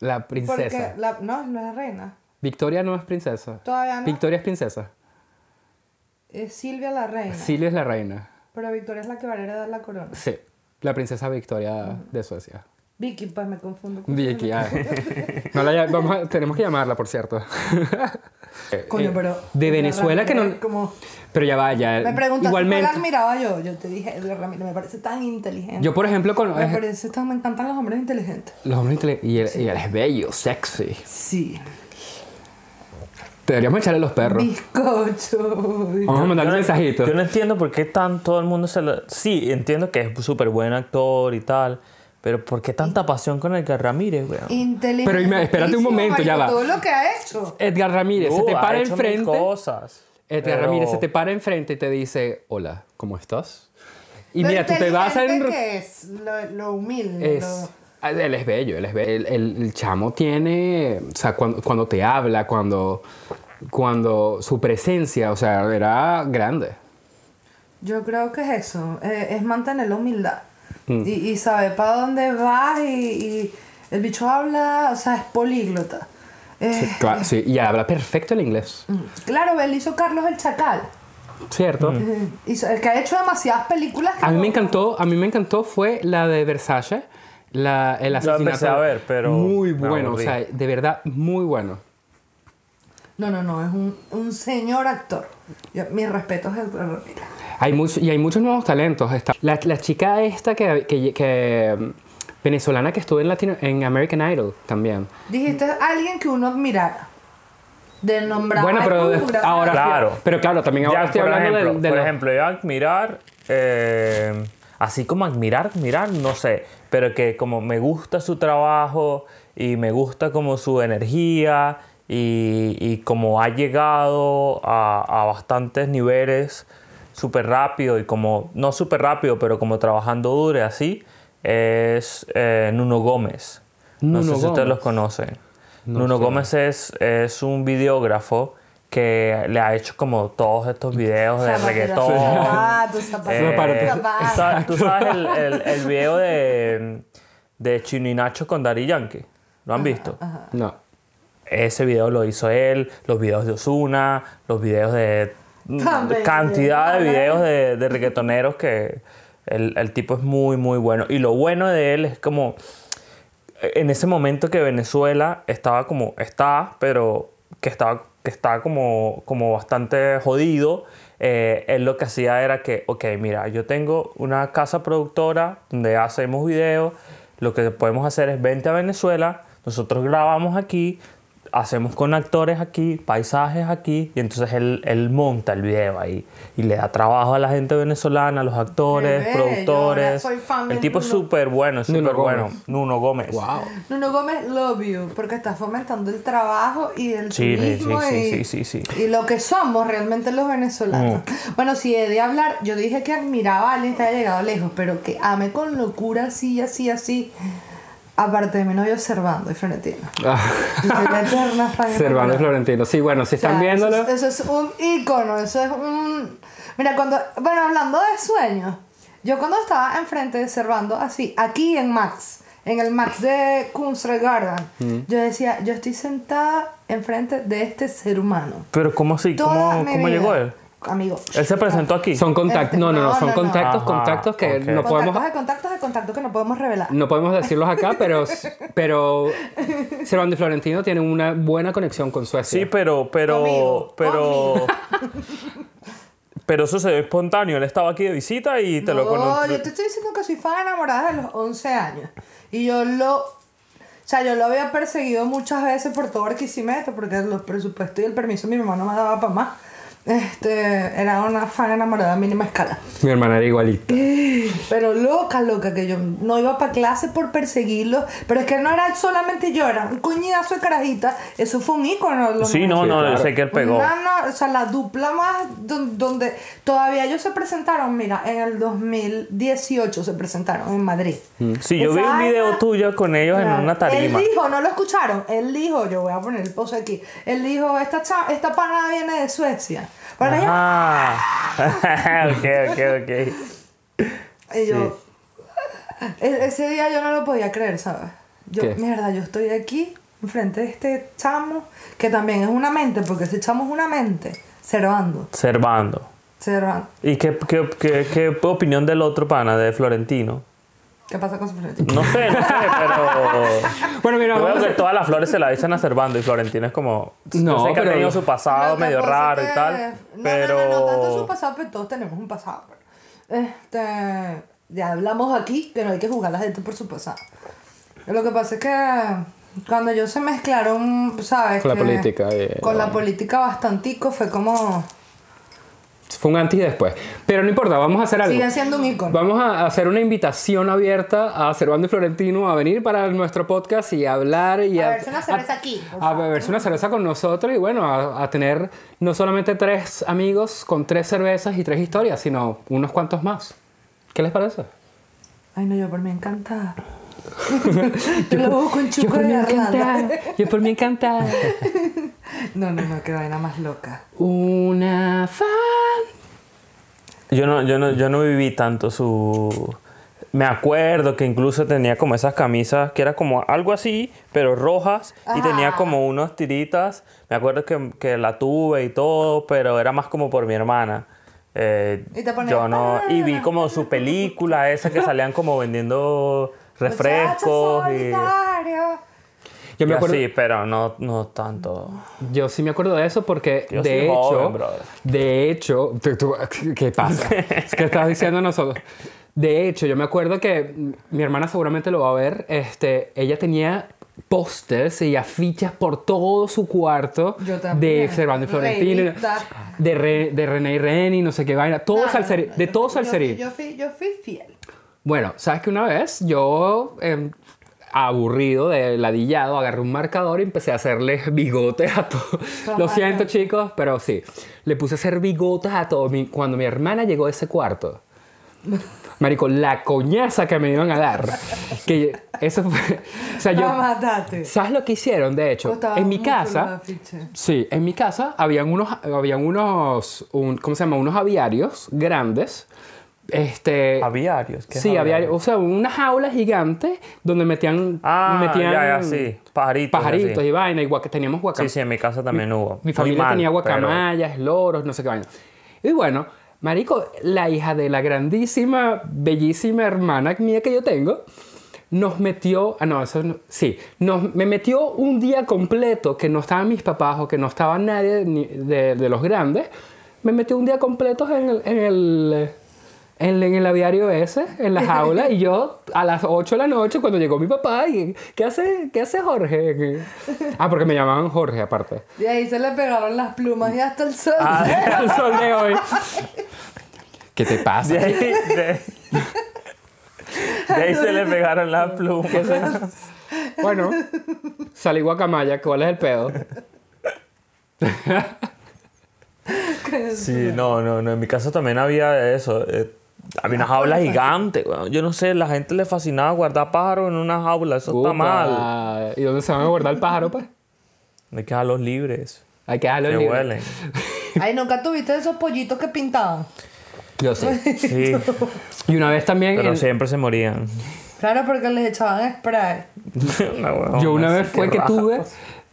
la princesa. La, no, no es la reina. Victoria no es princesa. Todavía no. Victoria es princesa. Es Silvia la reina. Silvia es la reina. Pero Victoria es la que va a heredar la corona. Sí. La princesa Victoria de Suecia. Vicky, pues me confundo. con- Vicky, ah. No la vamos a- tenemos que llamarla, por cierto. Coño, Eh, pero. De Venezuela que no. Como, Pero ya vaya. me preguntaste igualmente. cuál admiraba yo. Yo te dije, Edgar Ramírez, me parece tan inteligente. Yo, por ejemplo, con me parece tan. Me encantan los hombres inteligentes. los hombres intele- y él, y él es bello, sexy. Sí. Deberíamos echarle los perros. Bizcocho. Vamos a mandarle un Yo no- mensajito. Yo no entiendo por qué tan todo el mundo se lo... Sí, entiendo que es súper buen actor y tal, pero ¿por qué tanta pasión con Edgar Ramírez, weón? Inteligente. Pero espérate un momento, ya va. Todo lo que ha hecho. Edgar Ramírez se Uh, te para enfrente. cosas. Edgar pero- Ramírez se te para enfrente y te dice: Hola, ¿cómo estás? Y Lo mira, tú te vas a. enro- que es lo, lo humilde. Es, lo- ah, él es bello, él es bello. El, el- el chamo tiene, o sea, cuando, cuando te habla, cuando, cuando su presencia, o sea, era grande. Yo creo que es eso. eh, es mantener la humildad. Mm. Y, y saber para dónde vas y, y el bicho habla, o sea, es políglota. Eh, Sí, claro, sí, y habla perfecto el inglés. Claro, él hizo Carlos el Chacal. ¿Cierto? Eh, hizo- el que ha hecho demasiadas películas. que A mí me encantó, a mí me encantó fue la de Versace, la, el asesinato. empecé a ver, pero Muy bueno, o sea, de verdad, muy bueno. No, no, no, es un, un señor actor. Yo, mis respetos Edgar Ramírez. Hay mucho, y hay muchos nuevos talentos. Está, la, la chica esta que, que, que, venezolana que estuvo en, Latino, en American Idol también. Dijiste alguien que uno admirara. De nombrar. Bueno, pero de- ahora, Claro. pero claro, también ahora Ya, estoy por hablando de- ejemplo, de, por ejemplo, yo admirar, eh, así como admirar, admirar, no sé, pero que como me gusta su trabajo y me gusta como su energía y, y como ha llegado a, a bastantes niveles súper rápido y como, no súper rápido, pero como trabajando duro y así, es eh, Nuno Gómez. No Nuno sé si ustedes los conocen. No Nuno sé. Gómez es, es un videógrafo que le ha hecho como todos estos videos de reggaetón. zapatos, Eh, ¿Tú sabes el, el, el video de, de Chino y Nacho con Daddy Yankee? ¿Lo han visto? No. Ese video lo hizo él, los videos de Osuna, los videos de También, cantidad de videos de, de reggaetoneros que el, el tipo es muy, muy bueno. Y lo bueno de él es como en ese momento que Venezuela estaba como está, pero que estaba, que estaba como, como bastante jodido, eh, él lo que hacía era que, ok, mira, yo tengo una casa productora donde hacemos videos, lo que podemos hacer es vente a Venezuela, nosotros grabamos aquí, hacemos con actores aquí, paisajes aquí, y entonces él, él monta el video ahí y le da trabajo a la gente venezolana, a los actores, ahora productores. soy fan el de tipo es súper bueno, súper bueno. Nuno Gómez. Wow. Nuno Gómez, love you, porque está fomentando el trabajo y el Sí, sí, turismo sí, y, sí, sí, sí. y lo que somos realmente los venezolanos. Mm. Bueno, si he de hablar, yo dije que admiraba a alguien que haya llegado lejos, pero que ame con locura así, así, así. Aparte de mi novio Servando y Florentino. Yo soy la eterna fan Servando y enamorada. Florentino. Sí, bueno, si O sea, están viéndolo. Eso, es- eso es un ícono, eso es un... Mira, cuando... Bueno, hablando de sueños, yo cuando estaba enfrente de Servando, así, aquí en Max, en el Max de Kunstregarden, Mm. yo decía, yo estoy sentada enfrente de este ser humano. Pero ¿cómo así? Toda ¿Cómo, llegó él? Amigo. Él se presentó aquí. Son contactos. Este, No, no, no, no, son no, no. contactos, contactos que no contactos podemos. de contactos de contactos que no podemos revelar. No podemos decirlos acá, pero, pero Servando y Florentino tienen una buena conexión con Suecia. Sí, pero, pero, Conmigo, pero, pero eso se espontáneo. Él estaba aquí de visita y te lo No, conocí. yo te estoy diciendo que soy fan enamorada de los 11 años. Y yo lo... O sea, yo lo había perseguido muchas veces por todo Barquisimeto, porque los presupuestos y el permiso de mi mamá no me daba para más. Este, era una fan enamorada a mínima escala. Mi hermana era igualita. Pero loca, loca, que yo no iba para clase por perseguirlo. Pero es que no era solamente yo, era un coñazo de carajita. Eso fue un ícono. Sí, no, Sí, no, claro. yo sé que él pegó. una, no, o sea, la dupla más don- donde todavía ellos se presentaron, mira, en el 2018 se presentaron en Madrid. Sí, yo Esa vi un video tuyo con ellos en una tarima. Él dijo, no lo escucharon, él dijo, yo voy a poner el post aquí, él dijo, esta, esta pana viene de Suecia. Para allá, Ah, ok, ok, ok. y yo, e- ese día yo no lo podía creer, ¿sabes? Yo, ¿Qué? mierda, yo estoy aquí, enfrente de este chamo, que también es una mente, porque ese chamo es una mente, Servando, Servando. Servando. ¿Y qué, qué, qué, qué opinión del otro pana, de Florentino? ¿Qué pasa con su Florentino? No sé, no sé, pero. Bueno, mira, Yo vamos a que todas las flores se la dicen a Servando y Florentino es como. No, yo sé que pero- ha tenido su pasado medio raro y que- tal. No, pero. no, no, no tanto su pasado, pero todos tenemos un pasado. Este, ya hablamos aquí que no hay que juzgar a la gente por su pasado. Lo que pasa es que cuando ellos se mezclaron, ¿sabes? Con la Que- política, eh, con la bueno. política bastantico, fue como... Fue un antes y después. Pero no importa, vamos a hacer algo. Siguen siendo un ícono. Vamos a hacer una invitación abierta a Servando y Florentino a venir para nuestro podcast y a hablar y A a, beberse una cerveza aquí, por A beberse una cerveza con nosotros y bueno, a, a tener no solamente tres amigos con tres cervezas y tres historias, sino unos cuantos más. ¿Qué les parece? Ay, no, yo por mí encantada. Yo en Yo por mí encantada. Yo por mí encantada. No, no, no, qué vaina más loca. Una fan. Yo no, yo, no, yo no viví tanto su... Me acuerdo que incluso tenía como esas camisas que era como algo así, pero rojas, y tenía como unas tiritas. Me acuerdo que, que la tuve y todo, pero era más como por mi hermana. Eh, Y te ponía- yo no... Y vi como su película esa que salían como vendiendo refrescos y... Yo me acuerdo, así, pero no, no tanto. yo sí me acuerdo de eso porque Yo de soy hecho, joven, de hecho, ¿qué pasa? ¿Qué estás diciendo nosotros? De hecho, yo me acuerdo que mi hermana seguramente lo va a ver. Este, ella tenía pósters y afiches por todo su cuarto Yo de Servando y Florentino, de, Re- de René y Reni, no sé qué vaina, todo No, no, de yo todo yo salserí. fui- Yo fui, yo fui fiel. Bueno, sabes que una vez yo, em, aburrido de ladillado, agarré un marcador y empecé a hacerles bigotes a todos. Lo siento, chicos, pero sí. Le puse a hacer bigotes a todos. Cuando mi hermana llegó a ese cuarto, Marico, la coñaza que me iban a dar. Que eso fue. O sea, yo. ¿Sabes lo que hicieron, de hecho? Costaba en mi casa. Sí, en mi casa habían unos, habían unos, un- ¿cómo se llama? Unos aviarios grandes. Este, Aviarios. ¿qué sí, aviario? había, o sea, unas jaulas gigantes donde metían, Ah, metían ya, ya, sí. Pajaritos. pajaritos así. y vaina, y guac- teníamos Sí, guacamayas. sí, en mi casa también hubo. Mi familia mal, tenía pero- guacamayas, loros, no sé qué vaina. Y bueno, marico, la hija de la grandísima, bellísima hermana mía que yo tengo, nos metió, ah no, eso no- sí, nos, me metió un día completo que no estaban mis papás o que no estaba nadie de, de los grandes, me metió un día completo en el, en el, en, en el aviario ese, en la jaula, y yo a las 8 de la noche, cuando llegó mi papá, y ¿qué hace, qué hace Jorge? ¿Qué- Ah, porque me llamaban Jorge aparte. Y ahí se le pegaron las plumas y hasta el sol. Ah, El sol de hoy. ¿Qué te pasa? De ahí, de, de ahí se le pegaron las plumas. Bueno, salí guacamaya, ¿cuál es el pedo? Sí, no, no, no. En mi casa también había eso. eh, había una jaula gigante, weón. Yo no sé, la gente le fascinaba guardar pájaros en una jaula. Eso está mal. ¿Y dónde se van a guardar el pájaro, pues? Hay que dejarlos libres. Hay que dejarlo Que huelen. Ay, nunca tuviste esos pollitos que pintaban. Yo sé. Sí, Y una vez también... pero en- siempre se morían. Claro, porque les echaban spray. Una huevona, Yo una vez fue que tuve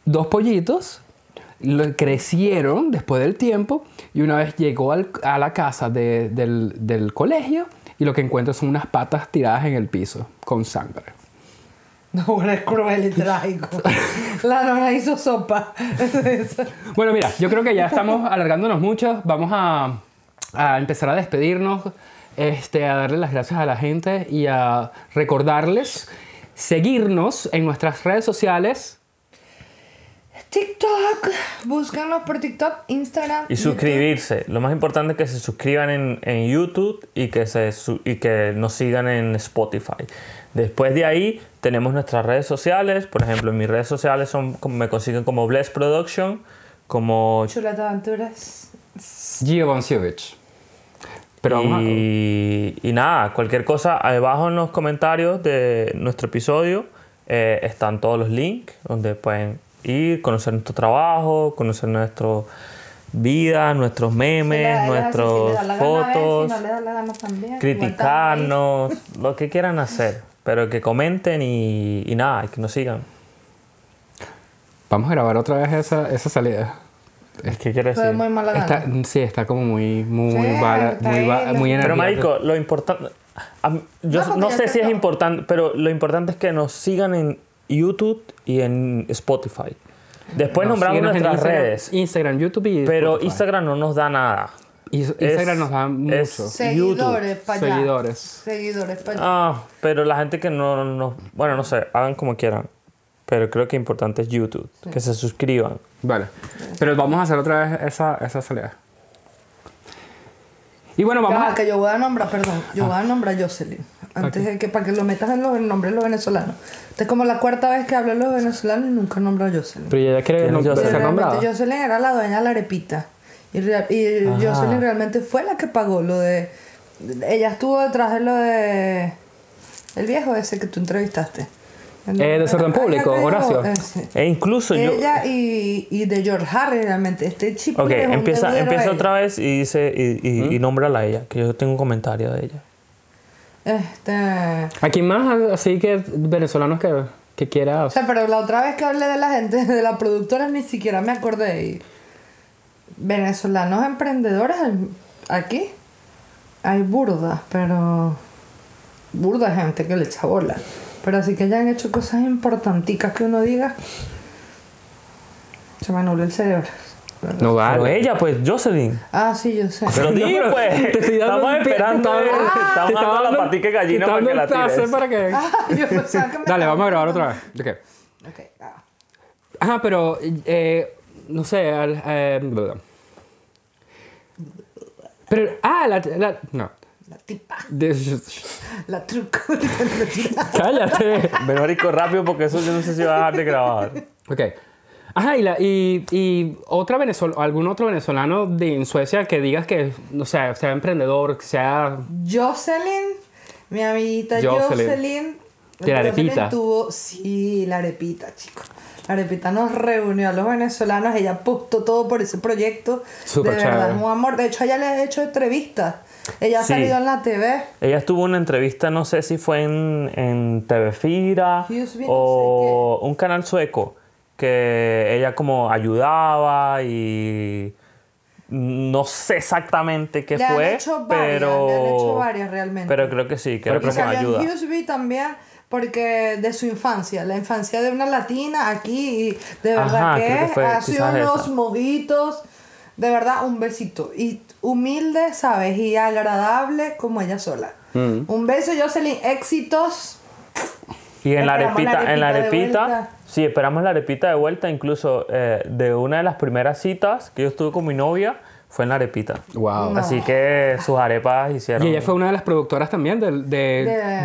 dos pollitos, lo- crecieron después del tiempo y una vez llegó al- a la casa de- del, del colegio y lo que encuentro son unas patas tiradas en el piso con sangre. No, es cruel y trágico. La nona hizo sopa. Bueno, mira, yo creo que ya estamos alargándonos mucho. Vamos a, a empezar a despedirnos, este, a darle las gracias a la gente y a recordarles seguirnos en nuestras redes sociales. TikTok. Búscanos por TikTok, Instagram. Y YouTube. suscribirse. Lo más importante es que se suscriban en, en YouTube y que, se, y que nos sigan en Spotify. Después de ahí tenemos nuestras redes sociales. Por ejemplo, en mis redes sociales son, me consiguen como Bless Production, como... Chuleta Aventuras. Gio. Pero Y, y nada, cualquier cosa, abajo en los comentarios de nuestro episodio eh, están todos los links donde pueden ir, conocer nuestro trabajo, conocer nuestra vida, nuestros memes, nuestras fotos, criticarnos, lo que quieran hacer, pero que comenten y, y nada, y que nos sigan. Vamos a grabar otra vez esa, esa salida. Es que quiero Fue decir. muy mala Está, sí, está como muy, muy, Sí, bala- muy, ba- muy Pero marico, lo importante, yo No, sé si es importante, pero lo importante es que nos sigan en YouTube y en Spotify. Después No, nombramos nuestras Instagram- redes, Instagram, YouTube y pero Spotify. Instagram no nos da nada. Instagram nos da mucho. es- Seguidores para allá. Seguidores. Seguidores para allá. Ah, pero la gente que no, no, bueno, no sé, hagan como quieran. Pero creo que importante es YouTube, que se suscriban. Vale. Pero vamos a hacer otra vez esa, esa salida. Y bueno, vamos Ya, a... que yo voy a nombrar, perdón, yo voy a nombrar a Jocelyn. Antes de que, para que lo metas en los nombres de los venezolanos. Esta es como la cuarta vez que hablo de los venezolanos y nunca nombro a Jocelyn. Pero ella quiere ¿Quién es no- Jocelyn? nombrada. Jocelyn era la dueña de la arepita. Y, real- y. Jocelyn realmente fue la que pagó lo de... Ella estuvo detrás de lo de... El viejo ese que tú entrevistaste. Eh, desorden público, te Horacio. ese. E incluso yo... Ella y, y de George Harry realmente. Este chico Ok, es empieza, empieza otra vez y dice y, y, y nómbrala a ella, que yo tengo un comentario de ella. Este... Aquí más así que venezolanos que, que quiera... O sea, pero la otra vez que hablé de la gente, de la productora, ni siquiera me acordé. Y venezolanos emprendedores aquí hay burdas, pero burda gente que le echa bola. Pero así que hayan hecho cosas importanticas que uno diga, se me anuló el cerebro. No Pero vale. ella, pues, Jocelyn. Ah, sí, yo sé. Pero di, pero pues. te estoy dando estamos esperando. te estamos dando la patica te gallina para que la tires. para que... Ah, yo pensaba que me Dale, vamos a grabar otra vez. Ok. Ok, ah. Ajá, pero... eh, no sé... al- eh, pero... Ah, la... la no. La tipa, De- la truco. Cállate. Ven, marico, rápido porque eso yo no sé si va a dejar de grabar. Ok. Ajá, y, la, y, y otra venezol algún otro venezolano de, en Suecia que digas que, no sé, sea emprendedor, que sea... Jocelyn, mi amiguita Jocelyn. Jocelyn. Que la arepita. tuvo, sí, la arepita, chicos. La arepita nos reunió a los venezolanos, ella apostó todo por ese proyecto. Súper de verdad, un amor. De hecho, ella le ha hecho entrevistas. Ella ha Sí. salido en la TV. Ella estuvo en una entrevista, no sé si fue en, en TV Fira no o un canal sueco, que ella como ayudaba y no sé exactamente qué Le han fue, hecho varias, pero le han hecho varias realmente. pero creo que sí, que como salió ayuda. Husby también porque de su infancia, la infancia de una latina aquí, y de verdad Ajá, creo que que, fue ha sido quizás unos esa. mojitos, de verdad un besito. Y humilde, ¿sabes? Y agradable como ella sola. Mm. Un beso, Jocelyn. Éxitos. Y en la la arepita, en la arepita de sí, esperamos la arepita de vuelta, incluso eh, de una de las primeras citas que yo estuve con mi novia, fue en la arepita. Wow. No. Así que sus arepas hicieron... Y ella fue una de las productoras también del- de,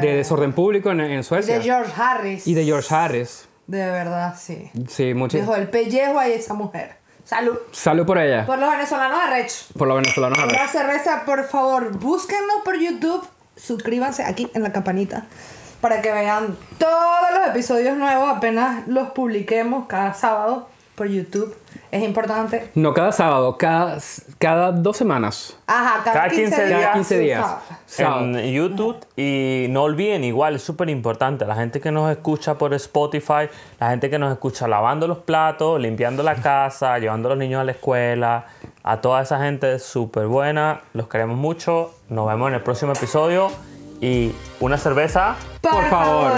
de, De- Desorden Público en, en Suecia. De George Harris. y de George Harris. De verdad, sí. Sí, mucho. Dejó el pellejo a esa mujer. Salud. Salud por ella. Por los venezolanos arrechos. Por los venezolanos. a ver. Una cerveza, por favor, búsquenlo por YouTube. Suscríbanse aquí en la campanita para que vean todos los episodios nuevos apenas los publiquemos cada sábado por YouTube. Es importante. No cada sábado, cada, cada dos semanas. Ajá, cada, Cada 15, 15 días. Cada 15 días. Sábado. en YouTube y no olviden igual es súper importante la gente que nos escucha por Spotify la gente que nos escucha lavando los platos limpiando la casa llevando a los niños a la escuela a toda esa gente súper buena los queremos mucho nos vemos en el próximo episodio y una cerveza Por, favor.